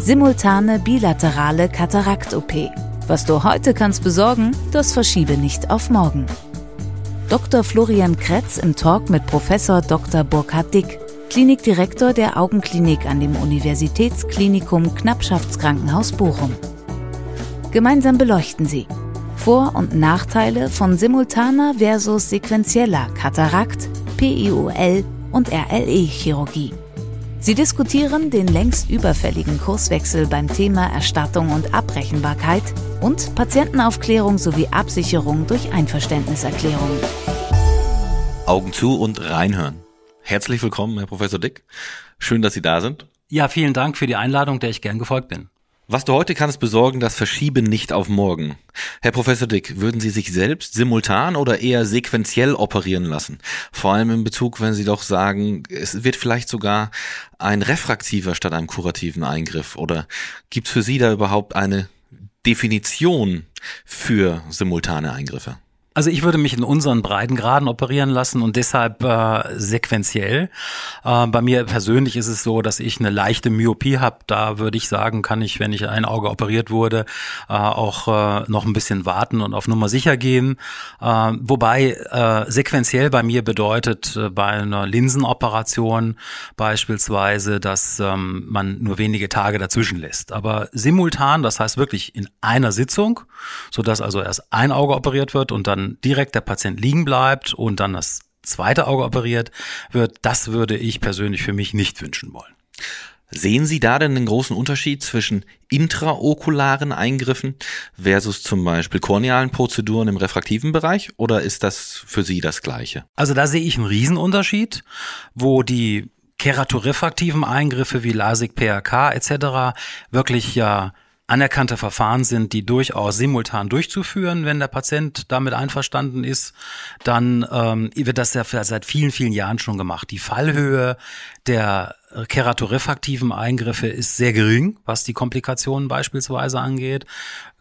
simultane bilaterale Katarakt-OP. Was du heute kannst besorgen, das verschiebe nicht auf morgen. Dr. Florian Kretz im Talk mit Professor Dr. Burkhard Dick, Klinikdirektor der Augenklinik an dem Universitätsklinikum Knappschaftskrankenhaus Bochum. Gemeinsam beleuchten sie Vor- und Nachteile von simultaner versus sequenzieller Katarakt, PIOL und RLE-Chirurgie. Sie diskutieren den längst überfälligen Kurswechsel beim Thema Erstattung und Abrechenbarkeit und Patientenaufklärung sowie Absicherung durch Einverständniserklärung. Augen zu und reinhören. Herzlich willkommen, Herr Professor Dick. Schön, dass Sie da sind. Ja, vielen Dank für die Einladung, der ich gern gefolgt bin. Was du heute kannst besorgen, das verschiebe nicht auf morgen. Herr Professor Dick, würden Sie sich selbst simultan oder eher sequenziell operieren lassen? Vor allem in Bezug, wenn Sie doch sagen, es wird vielleicht sogar ein refraktiver statt einem kurativen Eingriff. Oder gibt es für Sie da überhaupt eine Definition für simultane Eingriffe? Also ich würde mich in unseren Breitengraden operieren lassen und deshalb äh, sequenziell. Äh, bei mir persönlich ist es so, dass ich eine leichte Myopie habe. Da würde ich sagen, kann ich, wenn ich ein Auge operiert wurde, äh, auch äh, noch ein bisschen warten und auf Nummer sicher gehen. Äh, wobei äh, sequenziell bei mir bedeutet äh, bei einer Linsenoperation beispielsweise, dass ähm, man nur wenige Tage dazwischen lässt. Aber simultan, das heißt wirklich in einer Sitzung, so dass also erst ein Auge operiert wird und dann direkt der Patient liegen bleibt und dann das zweite Auge operiert wird, das würde ich persönlich für mich nicht wünschen wollen. Sehen Sie da denn den großen Unterschied zwischen intraokularen Eingriffen versus zum Beispiel kornealen Prozeduren im refraktiven Bereich oder ist das für Sie das Gleiche? Also da sehe ich einen Riesenunterschied, wo die keratorefraktiven Eingriffe wie LASIK, PRK etc. wirklich ja anerkannte Verfahren sind, die durchaus simultan durchzuführen, wenn der Patient damit einverstanden ist, dann ähm, wird das ja seit vielen, vielen Jahren schon gemacht. Die Fallhöhe der keratorefraktiven Eingriffe ist sehr gering, was die Komplikationen beispielsweise angeht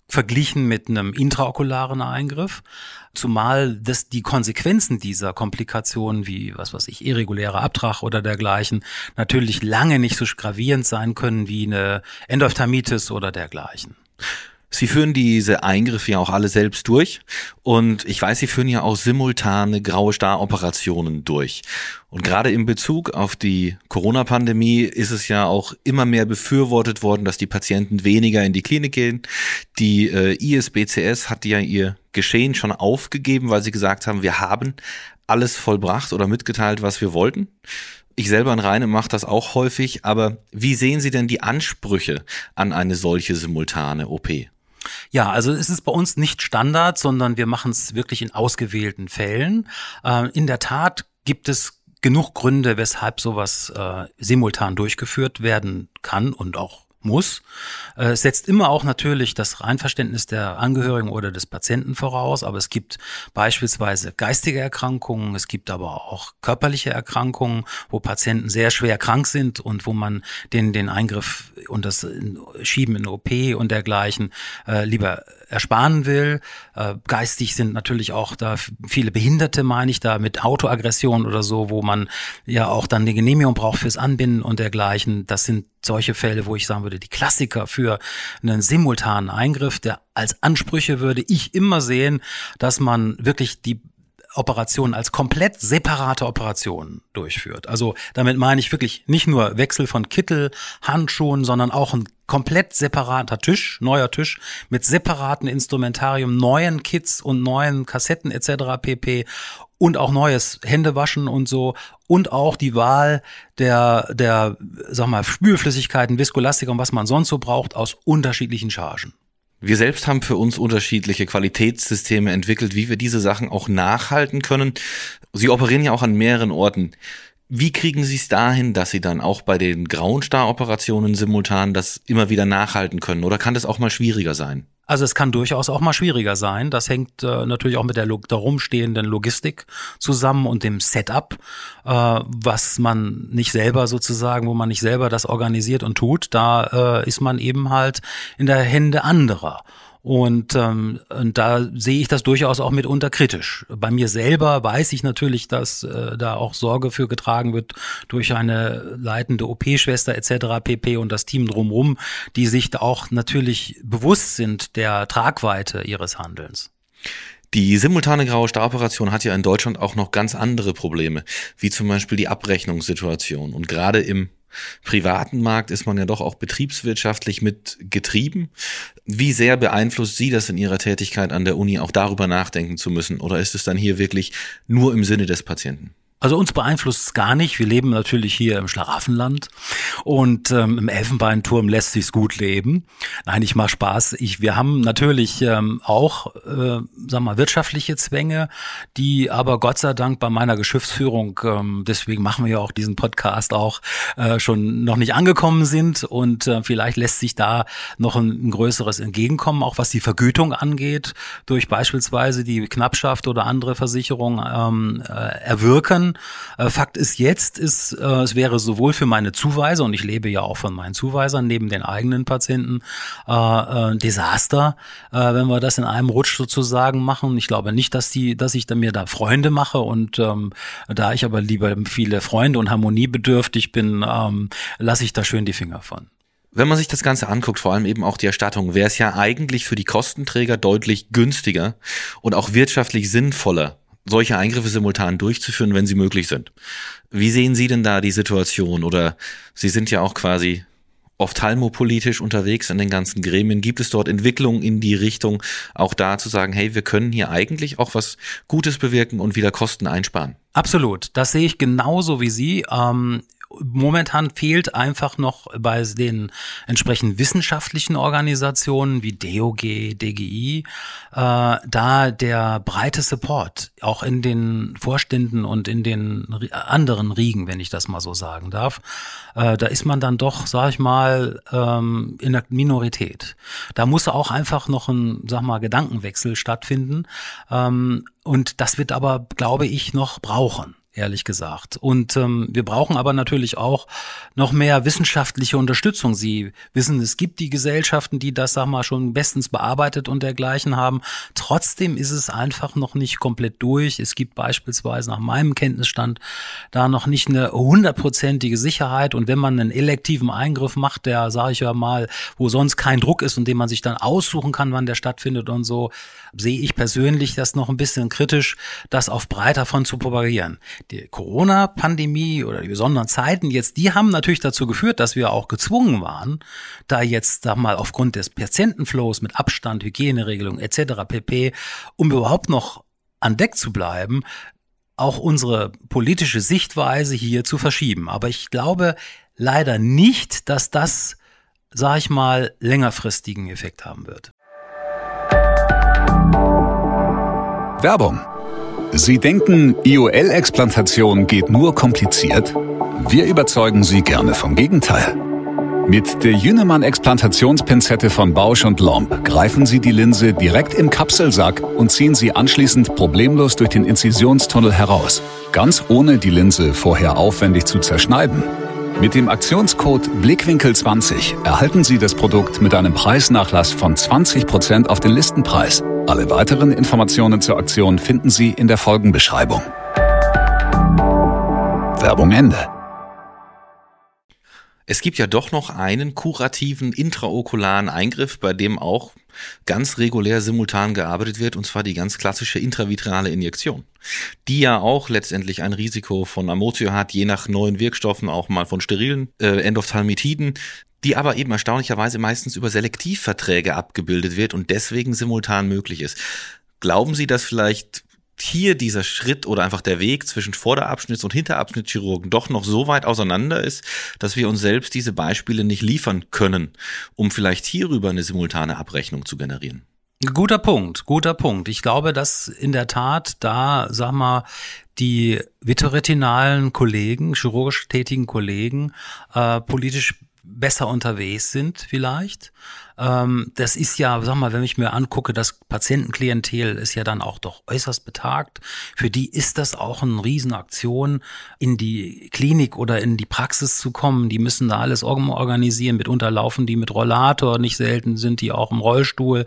verglichen mit einem intraokularen Eingriff. Zumal das die Konsequenzen dieser Komplikationen wie, was weiß ich, irregulärer Abtrag oder dergleichen natürlich lange nicht so gravierend sein können wie eine Endophthalmitis oder dergleichen. Sie führen diese Eingriffe ja auch alle selbst durch und ich weiß, Sie führen ja auch simultane graue Star-Operationen durch. Und gerade in Bezug auf die Corona-Pandemie ist es ja auch immer mehr befürwortet worden, dass die Patienten weniger in die Klinik gehen. Die äh, ISBCS hat ja ihr Geschehen schon aufgegeben, weil sie gesagt haben, wir haben alles vollbracht oder mitgeteilt, was wir wollten. Ich selber in Reine mache das auch häufig, aber wie sehen Sie denn die Ansprüche an eine solche simultane OP? Ja, also es ist bei uns nicht Standard, sondern wir machen es wirklich in ausgewählten Fällen. Äh, in der Tat gibt es genug Gründe, weshalb sowas äh, simultan durchgeführt werden kann und auch muss. Äh, es setzt immer auch natürlich das Einverständnis der Angehörigen oder des Patienten voraus, aber es gibt beispielsweise geistige Erkrankungen, es gibt aber auch körperliche Erkrankungen, wo Patienten sehr schwer krank sind und wo man den, den Eingriff und das Schieben in OP und dergleichen äh, lieber ersparen will. Äh, geistig sind natürlich auch da viele Behinderte, meine ich, da mit Autoaggression oder so, wo man ja auch dann die Genehmigung braucht fürs Anbinden und dergleichen. Das sind solche Fälle, wo ich sagen würde, die Klassiker für einen simultanen Eingriff, der als Ansprüche würde ich immer sehen, dass man wirklich die Operation als komplett separate Operation durchführt. Also damit meine ich wirklich nicht nur Wechsel von Kittel, Handschuhen, sondern auch ein komplett separater Tisch, neuer Tisch mit separaten Instrumentarium, neuen Kits und neuen Kassetten etc. pp. Und auch neues Händewaschen und so und auch die Wahl der der sag mal Spülflüssigkeiten, Viskolastika und was man sonst so braucht aus unterschiedlichen Chargen. Wir selbst haben für uns unterschiedliche Qualitätssysteme entwickelt, wie wir diese Sachen auch nachhalten können. Sie operieren ja auch an mehreren Orten. Wie kriegen Sie es dahin, dass Sie dann auch bei den grauen Star-Operationen simultan das immer wieder nachhalten können? Oder kann das auch mal schwieriger sein? Also es kann durchaus auch mal schwieriger sein. Das hängt äh, natürlich auch mit der darum stehenden Logistik zusammen und dem Setup, äh, was man nicht selber sozusagen, wo man nicht selber das organisiert und tut. Da äh, ist man eben halt in der Hände anderer. Und, ähm, und da sehe ich das durchaus auch mitunter kritisch. Bei mir selber weiß ich natürlich, dass äh, da auch Sorge für getragen wird durch eine leitende OP-Schwester etc. pp. und das Team drumherum, die sich da auch natürlich bewusst sind der Tragweite ihres Handelns. Die simultane graue Staroperation hat ja in Deutschland auch noch ganz andere Probleme, wie zum Beispiel die Abrechnungssituation. Und gerade im privaten Markt ist man ja doch auch betriebswirtschaftlich mit getrieben. Wie sehr beeinflusst Sie das in Ihrer Tätigkeit an der Uni, auch darüber nachdenken zu müssen? Oder ist es dann hier wirklich nur im Sinne des Patienten? Also uns beeinflusst es gar nicht. Wir leben natürlich hier im Schlaraffenland und ähm, im Elfenbeinturm lässt sich's gut leben. Nein, ich mach Spaß. Ich, wir haben natürlich ähm, auch, äh, sag mal, wirtschaftliche Zwänge, die aber Gott sei Dank bei meiner Geschäftsführung, ähm, deswegen machen wir ja auch diesen Podcast auch, äh, schon noch nicht angekommen sind und äh, vielleicht lässt sich da noch ein, ein größeres Entgegenkommen, auch was die Vergütung angeht, durch beispielsweise die Knappschaft oder andere Versicherungen ähm, äh, erwirken Äh, Fakt ist jetzt, ist, äh, es wäre sowohl für meine Zuweiser, und ich lebe ja auch von meinen Zuweisern neben den eigenen Patienten, äh, äh, Desaster, äh, wenn wir das in einem Rutsch sozusagen machen. Ich glaube nicht, dass die, dass ich da mir da Freunde mache und ähm, da ich aber lieber viele Freunde und harmoniebedürftig bin, ähm, lasse ich da schön die Finger von. Wenn man sich das Ganze anguckt, vor allem eben auch die Erstattung, wäre es ja eigentlich für die Kostenträger deutlich günstiger und auch wirtschaftlich sinnvoller, solche Eingriffe simultan durchzuführen, wenn sie möglich sind. Wie sehen Sie denn da die Situation? Oder Sie sind ja auch quasi ophthalmopolitisch unterwegs in den ganzen Gremien. Gibt es dort Entwicklungen in die Richtung, auch da zu sagen, hey, wir können hier eigentlich auch was Gutes bewirken und wieder Kosten einsparen? Absolut. Das sehe ich genauso wie Sie. Ähm, momentan fehlt einfach noch bei den entsprechend wissenschaftlichen Organisationen wie DOG, DGI, äh, da der breite Support, auch in den Vorständen und in den anderen Riegen, wenn ich das mal so sagen darf. Äh, da ist man dann doch, sag ich mal, ähm, in der Minorität. Da muss auch einfach noch ein, sag mal, Gedankenwechsel stattfinden. Ähm, und das wird aber, glaube ich, noch brauchen ehrlich gesagt. Und ähm, wir brauchen aber natürlich auch noch mehr wissenschaftliche Unterstützung. Sie wissen, es gibt die Gesellschaften, die das, sag mal, schon bestens bearbeitet und dergleichen haben. Trotzdem ist es einfach noch nicht komplett durch. Es gibt beispielsweise nach meinem Kenntnisstand da noch nicht eine hundertprozentige Sicherheit. Und wenn man einen elektiven Eingriff macht, der, sage ich ja mal, wo sonst kein Druck ist und den man sich dann aussuchen kann, wann der stattfindet und so, sehe ich persönlich das noch ein bisschen kritisch, das auf breiter von zu propagieren die Corona-Pandemie oder die besonderen Zeiten jetzt, die haben natürlich dazu geführt, dass wir auch gezwungen waren, da jetzt da mal aufgrund des Patientenflows mit Abstand, Hygieneregelungen etc. pp, um überhaupt noch an Deck zu bleiben, auch unsere politische Sichtweise hier zu verschieben. Aber ich glaube leider nicht, dass das, sag ich mal, längerfristigen Effekt haben wird. Werbung Sie denken, IOL-Explantation geht nur kompliziert? Wir überzeugen Sie gerne vom Gegenteil. Mit der Jünemann-Explantationspinzette von Bausch und Lomb greifen Sie die Linse direkt im Kapselsack und ziehen sie anschließend problemlos durch den Inzisionstunnel heraus, ganz ohne die Linse vorher aufwendig zu zerschneiden. Mit dem Aktionscode Blickwinkel20 erhalten Sie das Produkt mit einem Preisnachlass von 20% auf den Listenpreis. Alle weiteren Informationen zur Aktion finden Sie in der Folgenbeschreibung. Werbung Ende. Es gibt ja doch noch einen kurativen intraokularen Eingriff, bei dem auch ganz regulär simultan gearbeitet wird, und zwar die ganz klassische intravitreale Injektion, die ja auch letztendlich ein Risiko von Amotio hat, je nach neuen Wirkstoffen auch mal von sterilen äh, Endophthalmitiden, die aber eben erstaunlicherweise meistens über Selektivverträge abgebildet wird und deswegen simultan möglich ist. Glauben Sie, dass vielleicht hier dieser Schritt oder einfach der Weg zwischen Vorderabschnitts- und Hinterabschnittschirurgen doch noch so weit auseinander ist, dass wir uns selbst diese Beispiele nicht liefern können, um vielleicht hierüber eine simultane Abrechnung zu generieren? Guter Punkt, guter Punkt. Ich glaube, dass in der Tat da, sag mal, die vitretinalen Kollegen, chirurgisch tätigen Kollegen, äh, politisch besser unterwegs sind vielleicht. Ähm, das ist ja, sag mal, wenn ich mir angucke, das Patientenklientel ist ja dann auch doch äußerst betagt. Für die ist das auch eine Riesenaktion, in die Klinik oder in die Praxis zu kommen. Die müssen da alles organisieren. Mitunter laufen die mit Rollator. Nicht selten sind die auch im Rollstuhl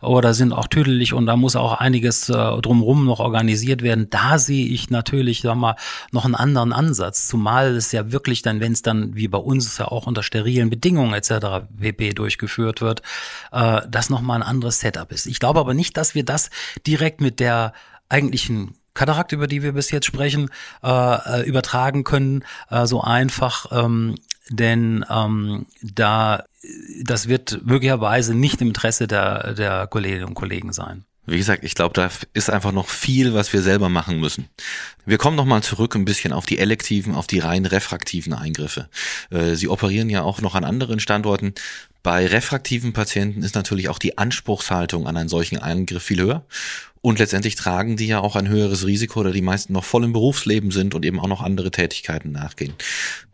oder sind auch tüdelig und da muss auch einiges äh, drumherum noch organisiert werden. Da sehe ich natürlich, sag mal, noch einen anderen Ansatz. Zumal es ja wirklich dann, wenn es dann wie bei uns ja auch unter sterilen Bedingungen etc. pp. durchgeführt wird, wird, äh, das nochmal ein anderes Setup ist. Ich glaube aber nicht, dass wir das direkt mit der eigentlichen Katarakt, über die wir bis jetzt sprechen, äh, äh, übertragen können, äh, so einfach, ähm, denn ähm, da das wird möglicherweise nicht im Interesse der, der Kolleginnen und Kollegen sein. Wie gesagt, ich glaube, da ist einfach noch viel, was wir selber machen müssen. Wir kommen nochmal zurück ein bisschen auf die elektiven, auf die rein refraktiven Eingriffe. Äh, Sie operieren ja auch noch an anderen Standorten. Bei refraktiven Patienten ist natürlich auch die Anspruchshaltung an einen solchen Eingriff viel höher. Und letztendlich tragen die ja auch ein höheres Risiko, da die meisten noch voll im Berufsleben sind und eben auch noch andere Tätigkeiten nachgehen.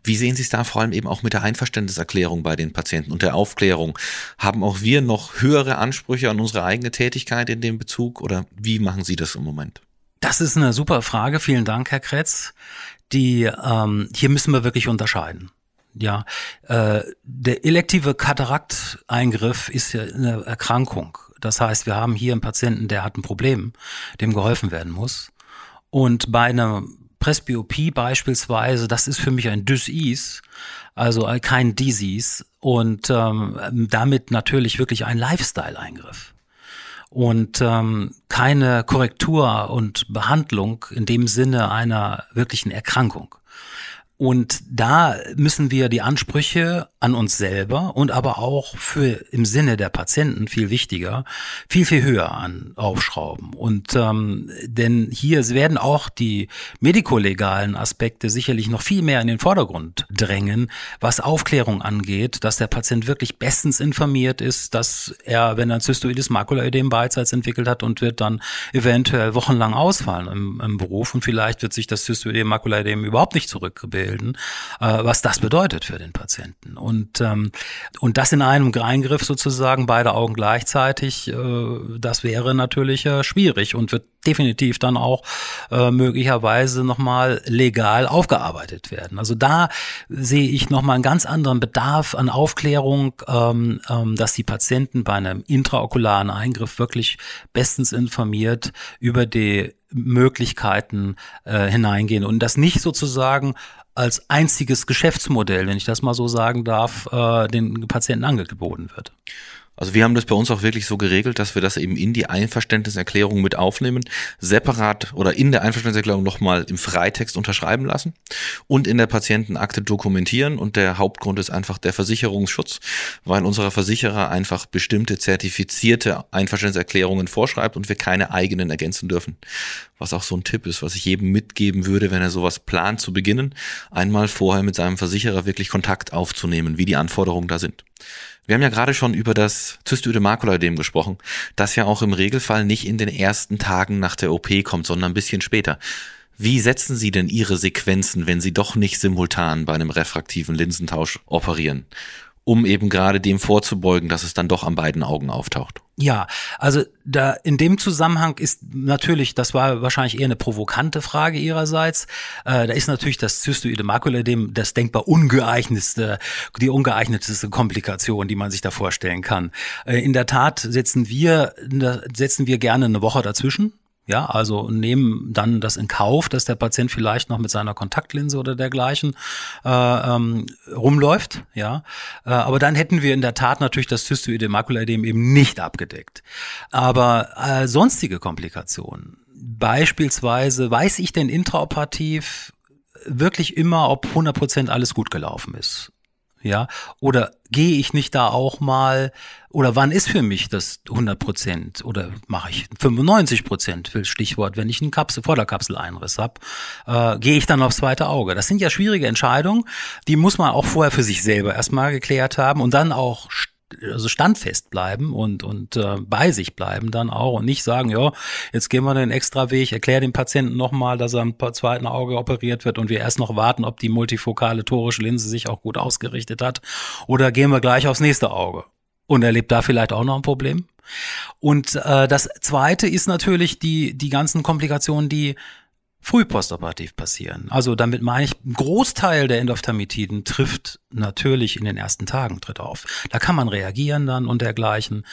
Wie sehen Sie es da vor allem eben auch mit der Einverständniserklärung bei den Patienten und der Aufklärung? Haben auch wir noch höhere Ansprüche an unsere eigene Tätigkeit in dem Bezug oder wie machen Sie das im Moment? Das ist eine super Frage. Vielen Dank, Herr Kretz. Die, ähm, hier müssen wir wirklich unterscheiden. Ja, äh, der elektive Katarakteingriff ist ja eine Erkrankung. Das heißt, wir haben hier einen Patienten, der hat ein Problem, dem geholfen werden muss. Und bei einer Presbyopie beispielsweise, das ist für mich ein Dysis, also kein Disease und ähm, damit natürlich wirklich ein Lifestyle-Eingriff und ähm, keine Korrektur und Behandlung in dem Sinne einer wirklichen Erkrankung. Und da müssen wir die Ansprüche an uns selber und aber auch für im Sinne der Patienten viel wichtiger, viel, viel höher an aufschrauben. Und ähm, denn hier werden auch die medikolegalen Aspekte sicherlich noch viel mehr in den Vordergrund drängen, was Aufklärung angeht, dass der Patient wirklich bestens informiert ist, dass er, wenn er ein zystoides Makulaödem beidseits entwickelt hat und wird dann eventuell wochenlang ausfallen im, im Beruf und vielleicht wird sich das zystoide Makulaödem überhaupt nicht zurückgebildet abbilden, äh, was das bedeutet für den Patienten. Und, ähm, und das in einem Eingriff sozusagen, beide Augen gleichzeitig, äh, das wäre natürlich äh, schwierig und wird definitiv dann auch äh, möglicherweise nochmal legal aufgearbeitet werden. Also da sehe ich nochmal einen ganz anderen Bedarf an Aufklärung, ähm, ähm, dass die Patienten bei einem intraokularen Eingriff wirklich bestens informiert über die Möglichkeiten äh, hineingehen und das nicht sozusagen als einziges Geschäftsmodell, wenn ich das mal so sagen darf, äh, den Patienten angeboten wird. Also wir haben das bei uns auch wirklich so geregelt, dass wir das eben in die Einverständniserklärung mit aufnehmen, separat oder in der Einverständniserklärung nochmal im Freitext unterschreiben lassen und in der Patientenakte dokumentieren. Und der Hauptgrund ist einfach der Versicherungsschutz, weil unserer Versicherer einfach bestimmte zertifizierte Einverständniserklärungen vorschreibt und wir keine eigenen ergänzen dürfen. Was auch so ein Tipp ist, was ich jedem mitgeben würde, wenn er sowas plant zu beginnen, einmal vorher mit seinem Versicherer wirklich Kontakt aufzunehmen, wie die Anforderungen da sind. Wir haben ja gerade schon über das zystoide Makulaödem gesprochen, das ja auch im Regelfall nicht in den ersten Tagen nach der OP kommt, sondern ein bisschen später. Wie setzen Sie denn Ihre Sequenzen, wenn Sie doch nicht simultan bei einem refraktiven Linsentausch operieren? Um eben gerade dem vorzubeugen, dass es dann doch an beiden Augen auftaucht. Ja, also da in dem Zusammenhang ist natürlich, das war wahrscheinlich eher eine provokante Frage ihrerseits. Äh, da ist natürlich das zystoide Makulaödem das denkbar ungeeignetste, die ungeeignetste Komplikation, die man sich da vorstellen kann. Äh, in der Tat setzen wir setzen wir gerne eine Woche dazwischen ja, also nehmen dann das in Kauf, dass der Patient vielleicht noch mit seiner Kontaktlinse oder dergleichen äh, ähm, rumläuft. Ja, äh, aber dann hätten wir in der Tat natürlich das zystoide Makulaödem eben nicht abgedeckt. Aber äh, sonstige Komplikationen, beispielsweise weiß ich denn intraoperativ wirklich immer, ob 100% alles gut gelaufen ist ja, oder gehe ich nicht da auch mal, oder wann ist für mich das 100 Prozent, oder mache ich 95 Prozent, Stichwort, wenn ich einen Kapsel, Vorderkapseleinriss habe, äh, gehe ich dann aufs zweite Auge. Das sind ja schwierige Entscheidungen, die muss man auch vorher für sich selber erstmal geklärt haben und dann auch also standfest bleiben und, und äh, bei sich bleiben dann auch und nicht sagen, ja, jetzt gehen wir den extra Weg, erklär dem Patienten nochmal, dass er am zweiten Auge operiert wird und wir erst noch warten, ob die multifokale torische Linse sich auch gut ausgerichtet hat oder gehen wir gleich aufs nächste Auge. Und erlebt da vielleicht auch noch ein Problem. Und äh, das Zweite ist natürlich die, die ganzen Komplikationen, die früh postoperativ passieren. Also damit meine ich, ein Großteil der Endophthalmitiden trifft natürlich in den ersten Tagen tritt auf. Da kann man reagieren dann und dergleichen.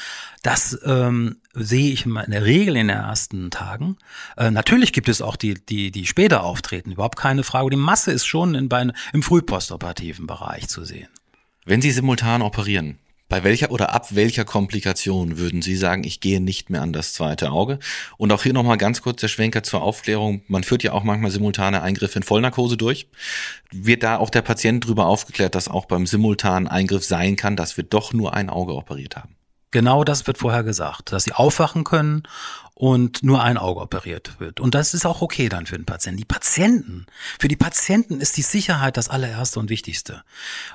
Das ähm, sehe ich in der Regel in den ersten Tagen. Äh, natürlich gibt es auch die, die, die später auftreten, überhaupt keine Frage. Die Masse ist schon in, bei, im frühpostoperativen Bereich zu sehen. Wenn Sie simultan operieren, bei welcher oder ab welcher Komplikation würden Sie sagen, ich gehe nicht mehr an das zweite Auge? Und auch hier nochmal ganz kurz der Schwenker zur Aufklärung. Man führt ja auch manchmal simultane Eingriffe in Vollnarkose durch. Wird da auch der Patient darüber aufgeklärt, dass auch beim simultanen Eingriff sein kann, dass wir doch nur ein Auge operiert haben? Genau das wird vorher gesagt, dass sie aufwachen können und nur ein Auge operiert wird. Und das ist auch okay dann für den Patienten. Die Patienten, für die Patienten ist die Sicherheit das allererste und wichtigste.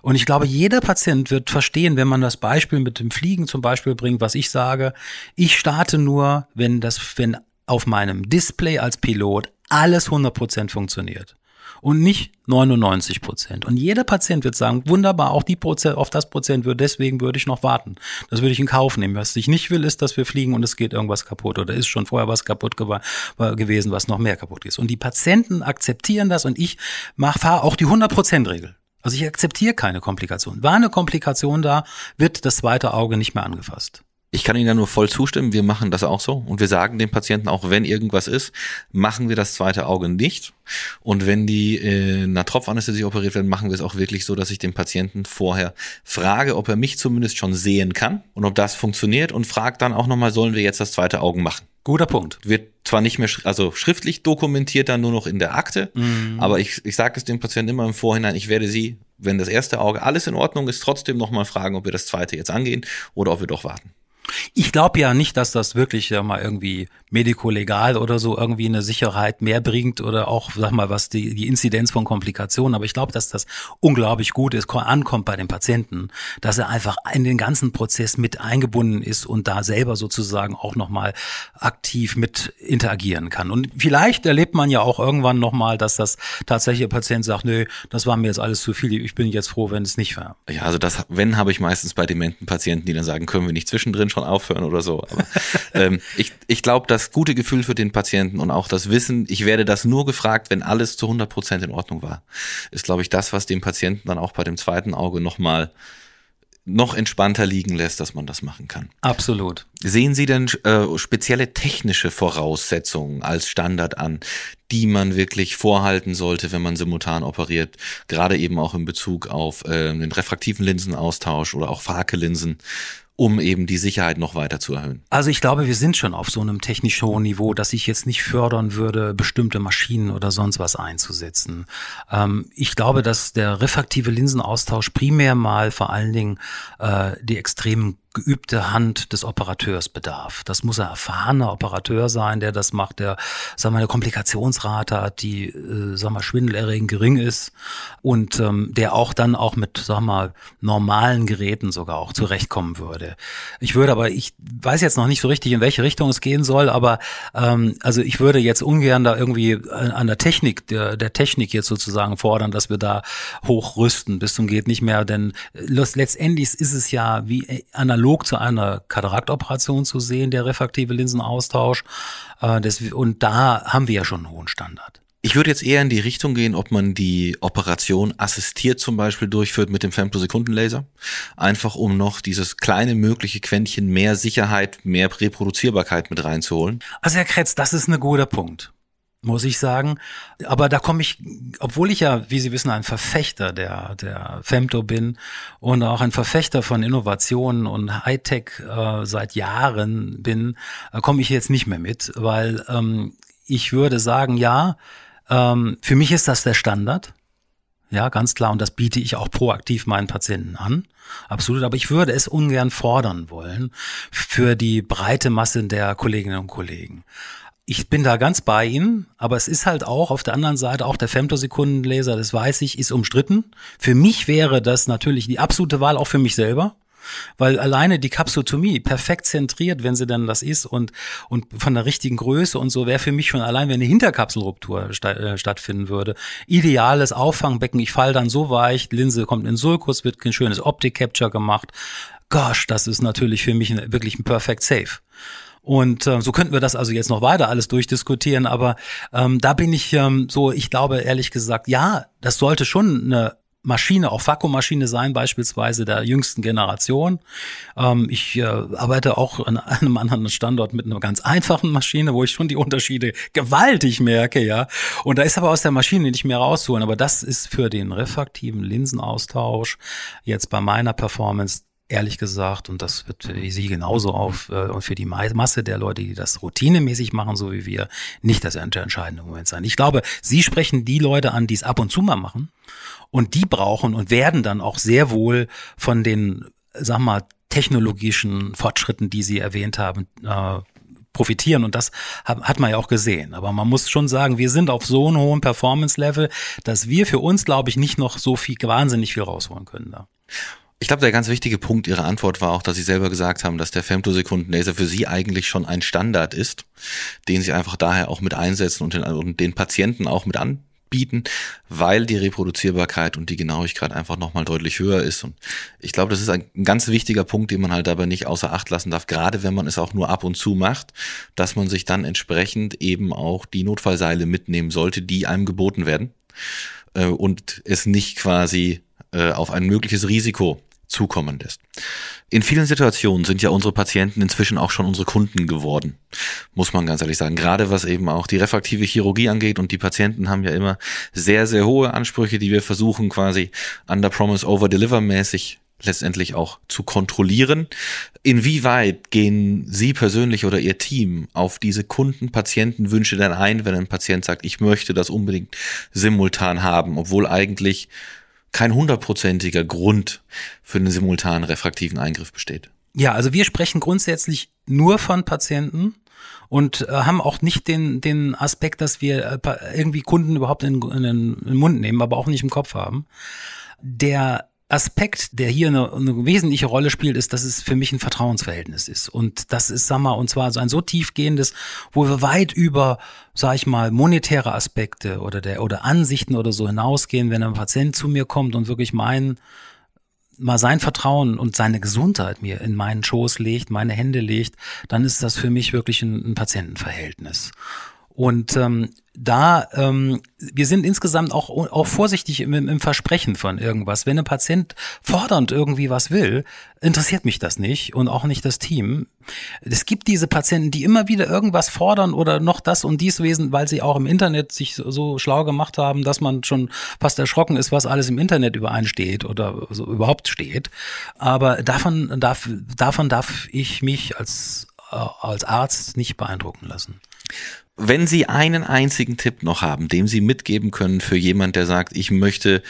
Und ich glaube, jeder Patient wird verstehen, wenn man das Beispiel mit dem Fliegen zum Beispiel bringt, was ich sage. Ich starte nur, wenn das, wenn auf meinem Display als Pilot alles 100 Prozent funktioniert und nicht 99 Prozent. Und jeder Patient wird sagen, wunderbar, auch die Prozent, auf das Prozent würde, deswegen würde ich noch warten. Das würde ich in Kauf nehmen. Was ich nicht will, ist, dass wir fliegen und es geht irgendwas kaputt oder ist schon vorher was kaputt gew gewesen, was noch mehr kaputt ist. Und die Patienten akzeptieren das und ich fahre auch die 100 Prozent Regel. Also ich akzeptiere keine Komplikation. War eine Komplikation da, wird das zweite Auge nicht mehr angefasst. Ich kann Ihnen da nur voll zustimmen. Wir machen das auch so. Und wir sagen dem Patienten auch, wenn irgendwas ist, machen wir das zweite Auge nicht. Und wenn die äh, in einer Tropfanästhesie operiert werden, machen wir es auch wirklich so, dass ich den Patienten vorher frage, ob er mich zumindest schon sehen kann und ob das funktioniert und fragt dann auch nochmal, sollen wir jetzt das zweite Auge machen? Guter Punkt. Wird zwar nicht mehr, also schriftlich dokumentiert dann nur noch in der Akte, mhm. aber ich, ich sage es dem Patienten immer im Vorhinein, ich werde sie, wenn das erste Auge alles in Ordnung ist, trotzdem nochmal fragen, ob wir das zweite jetzt angehen oder ob wir doch warten. Ich glaube ja nicht, dass das wirklich ja mal irgendwie medikolegal oder so irgendwie eine Sicherheit mehr bringt oder auch, sag mal, was die, die Inzidenz von Komplikationen. Aber ich glaube, dass das unglaublich gut ist, ankommt bei dem Patienten, dass er einfach in den ganzen Prozess mit eingebunden ist und da selber sozusagen auch nochmal aktiv mit interagieren kann. Und vielleicht erlebt man ja auch irgendwann nochmal, dass das tatsächlich der Patient sagt, nö, das war mir jetzt alles zu viel, ich bin jetzt froh, wenn es nicht war. Ja, also das, wenn, habe ich meistens bei dementen Patienten, die dann sagen, können wir nicht zwischendrin schon aufhören oder so. Aber ähm, ich, ich glaube, das gute Gefühl für den Patienten und auch das Wissen, ich werde das nur gefragt, wenn alles zu 100 Prozent in Ordnung war, ist, glaube ich, das, was dem Patienten dann auch bei dem zweiten Auge nochmal noch entspannter liegen lässt, dass man das machen kann. Absolut. Sehen Sie denn äh, spezielle technische Voraussetzungen als Standard an, die man wirklich vorhalten sollte, wenn man simultan operiert, gerade eben auch in Bezug auf äh, den refraktiven Linsenaustausch oder auch Farke-Linsen? Um eben die Sicherheit noch weiter zu erhöhen? Also ich glaube, wir sind schon auf so einem technisch hohen Niveau, dass ich jetzt nicht fördern würde, bestimmte Maschinen oder sonst was einzusetzen. Ähm, ich glaube, dass der refraktive Linsenaustausch primär mal vor allen Dingen äh, die extremen geübte Hand des Operateurs bedarf. Das muss ein erfahrener Operateur sein, der das macht, der, sagen wir, eine Komplikationsrate hat, die, äh, sagen wir, schwindelerregend gering ist und ähm, der auch dann auch mit, sagen wir, normalen Geräten sogar auch zurechtkommen würde. Ich würde aber, ich weiß jetzt noch nicht so richtig, in welche Richtung es gehen soll, aber ähm, also ich würde jetzt ungern da irgendwie äh, an der Technik, der, der Technik jetzt sozusagen fordern, dass wir da hochrüsten bis zum geht nicht mehr, denn äh, letztendlich ist es ja wie äh, analog analog zu einer Kataraktoperation zu sehen, der refraktive Linsenaustausch. Äh, und da haben wir ja schon einen hohen Standard. Ich würde jetzt eher in die Richtung gehen, ob man die Operation assistiert zum Beispiel durchführt mit dem Femtosekundenlaser. Einfach um noch dieses kleine mögliche Quäntchen mehr Sicherheit, mehr Reproduzierbarkeit mit reinzuholen. Also Herr Kretz, das ist ein guter Punkt muss ich sagen. Aber da komme ich, obwohl ich ja, wie Sie wissen, ein Verfechter der, der Femto bin und auch ein Verfechter von Innovationen und Hightech äh, seit Jahren bin, äh, komme ich jetzt nicht mehr mit, weil ähm, ich würde sagen, ja, ähm, für mich ist das der Standard. Ja, ganz klar. Und das biete ich auch proaktiv meinen Patienten an. Absolut. Aber ich würde es ungern fordern wollen für die breite Masse der Kolleginnen und Kollegen ich bin da ganz bei Ihnen, aber es ist halt auch auf der anderen Seite, auch der Femtosekundenlaser, das weiß ich, ist umstritten. Für mich wäre das natürlich die absolute Wahl, auch für mich selber. Weil alleine die Kapsotomie perfekt zentriert, wenn sie dann das ist und, und von der richtigen Größe und so, wäre für mich schon allein, wenn eine Hinterkapselruptur sta äh, stattfinden würde. Ideales Auffangbecken, ich fall dann so weich, Linse kommt in Sulkus, wird ein schönes Optik-Capture gemacht. Gosh, das ist natürlich für mich wirklich ein Perfect Safe. Und äh, so könnten wir das also jetzt noch weiter alles durchdiskutieren, aber ähm, da bin ich ähm, so, ich glaube ehrlich gesagt, ja, das sollte schon eine Maschine, auch Vakuummaschine sein, beispielsweise der jüngsten Generation. Ähm, ich äh, arbeite auch an einem anderen Standort mit einer ganz einfachen Maschine, wo ich schon die Unterschiede gewaltig merke, ja. Und da ist aber aus der Maschine nicht mehr rauszuholen. Aber das ist für den refraktiven Linsenaustausch jetzt bei meiner Performance ehrlich gesagt, und das wird für Sie genauso auf äh, und für die Masse der Leute, die das routinemäßig machen, so wie wir, nicht das entscheidende Moment sein. Ich glaube, Sie sprechen die Leute an, die es ab und zu mal machen und die brauchen und werden dann auch sehr wohl von den, sag mal, technologischen Fortschritten, die Sie erwähnt haben, äh, profitieren und das hat, hat man ja auch gesehen. Aber man muss schon sagen, wir sind auf so einem hohen Performance-Level, dass wir für uns, glaube ich, nicht noch so viel, wahnsinnig viel rausholen können da. Ich glaube, der ganz wichtige Punkt Ihrer Antwort war auch, dass Sie selber gesagt haben, dass der Femtosekunden-Laser für Sie eigentlich schon ein Standard ist, den Sie einfach daher auch mit einsetzen und den, und den Patienten auch mit anbieten, weil die Reproduzierbarkeit und die Genauigkeit einfach nochmal deutlich höher ist. Und ich glaube, das ist ein ganz wichtiger Punkt, den man halt dabei nicht außer Acht lassen darf, gerade wenn man es auch nur ab und zu macht, dass man sich dann entsprechend eben auch die Notfallseile mitnehmen sollte, die einem geboten werden äh, und es nicht quasi äh, auf ein mögliches Risiko zukommen lässt. In vielen Situationen sind ja unsere Patienten inzwischen auch schon unsere Kunden geworden, muss man ganz ehrlich sagen. Gerade was eben auch die refraktive Chirurgie angeht und die Patienten haben ja immer sehr, sehr hohe Ansprüche, die wir versuchen quasi under promise over deliver mäßig letztendlich auch zu kontrollieren. Inwieweit gehen Sie persönlich oder Ihr Team auf diese Kunden-Patienten-Wünsche denn ein, wenn ein Patient sagt, ich möchte das unbedingt simultan haben, obwohl eigentlich kein hundertprozentiger Grund für einen simultanen refraktiven Eingriff besteht. Ja, also wir sprechen grundsätzlich nur von Patienten und äh, haben auch nicht den, den Aspekt, dass wir äh, irgendwie Kunden überhaupt in, in, in den Mund nehmen, aber auch nicht im Kopf haben. Der Aspekt, der hier eine, eine wesentliche Rolle spielt, ist, dass es für mich ein Vertrauensverhältnis ist. Und das ist, sag mal, und zwar so ein so tiefgehendes, wo wir weit über, sag ich mal, monetäre Aspekte oder der oder Ansichten oder so hinausgehen, wenn ein Patient zu mir kommt und wirklich meinen, mal sein Vertrauen und seine Gesundheit mir in meinen Schoß legt, meine Hände legt, dann ist das für mich wirklich ein, ein Patientenverhältnis. Und ähm, da, ähm, wir sind insgesamt auch, auch vorsichtig im, im Versprechen von irgendwas. Wenn ein Patient fordernd irgendwie was will, interessiert mich das nicht und auch nicht das Team. Es gibt diese Patienten, die immer wieder irgendwas fordern oder noch das und dies wesen, weil sie auch im Internet sich so, schlau gemacht haben, dass man schon fast erschrocken ist, was alles im Internet übereinsteht oder so überhaupt steht. Aber davon darf, davon darf ich mich als, äh, als Arzt nicht beeindrucken lassen. Wenn Sie einen einzigen Tipp noch haben, dem Sie mitgeben können für jemand, der sagt, ich möchte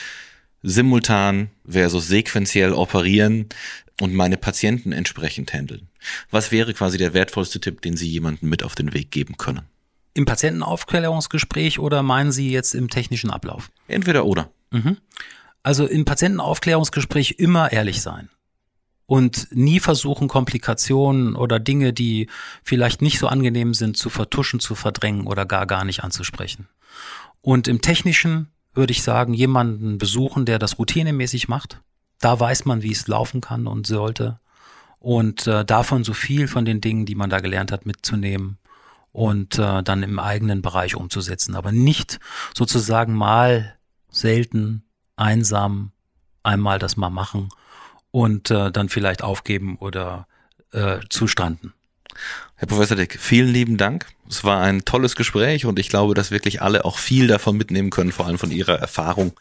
simultan versus sequenziell operieren und meine Patienten entsprechend handeln. Was wäre quasi der wertvollste Tipp, den Sie jemandem mit auf den Weg geben können? Im Patientenaufklärungsgespräch oder meinen Sie jetzt im technischen Ablauf? Entweder oder. Mhm. Also im Patientenaufklärungsgespräch immer ehrlich sein und nie versuchen, Komplikationen oder Dinge, die vielleicht nicht so angenehm sind, zu vertuschen, zu verdrängen oder gar gar nicht anzusprechen. Und im Technischen würde ich sagen, jemanden besuchen, der das routinemäßig macht. Da weiß man, wie es laufen kann und sollte. Und äh, davon so viel von den Dingen, die man da gelernt hat, mitzunehmen und äh, dann im eigenen Bereich umzusetzen. Aber nicht sozusagen mal selten, einsam, einmal das mal machen und äh, dann vielleicht aufgeben oder äh, zustranden. Herr Professor Dick, vielen lieben Dank. Es war ein tolles Gespräch und ich glaube, dass wirklich alle auch viel davon mitnehmen können, vor allem von Ihrer Erfahrung,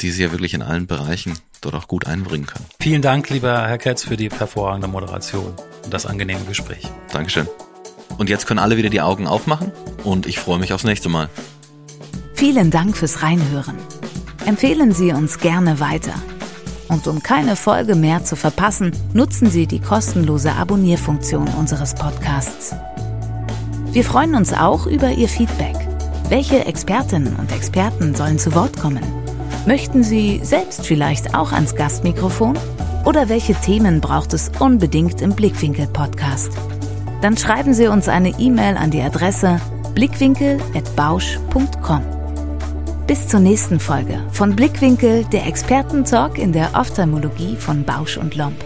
die Sie ja wirklich in allen Bereichen dort auch gut einbringen können. Vielen Dank, lieber Herr Ketz, für die hervorragende Moderation und das angenehme Gespräch. Dankeschön. Und jetzt können alle wieder die Augen aufmachen und ich freue mich aufs nächste Mal. Vielen Dank fürs Reinhören. Empfehlen Sie uns gerne weiter. Und um keine Folge mehr zu verpassen, nutzen Sie die kostenlose Abonnierfunktion unseres Podcasts. Wir freuen uns auch über Ihr Feedback. Welche Expertinnen und Experten sollen zu Wort kommen? Möchten Sie selbst vielleicht auch ans Gastmikrofon? Oder welche Themen braucht es unbedingt im Blickwinkel Podcast? Dann schreiben Sie uns eine E-Mail an die Adresse blickwinkel@bausch.com. Bis zur nächsten Folge von Blickwinkel, der Expertentalk in der Ophthalmologie von Bausch und Lomb.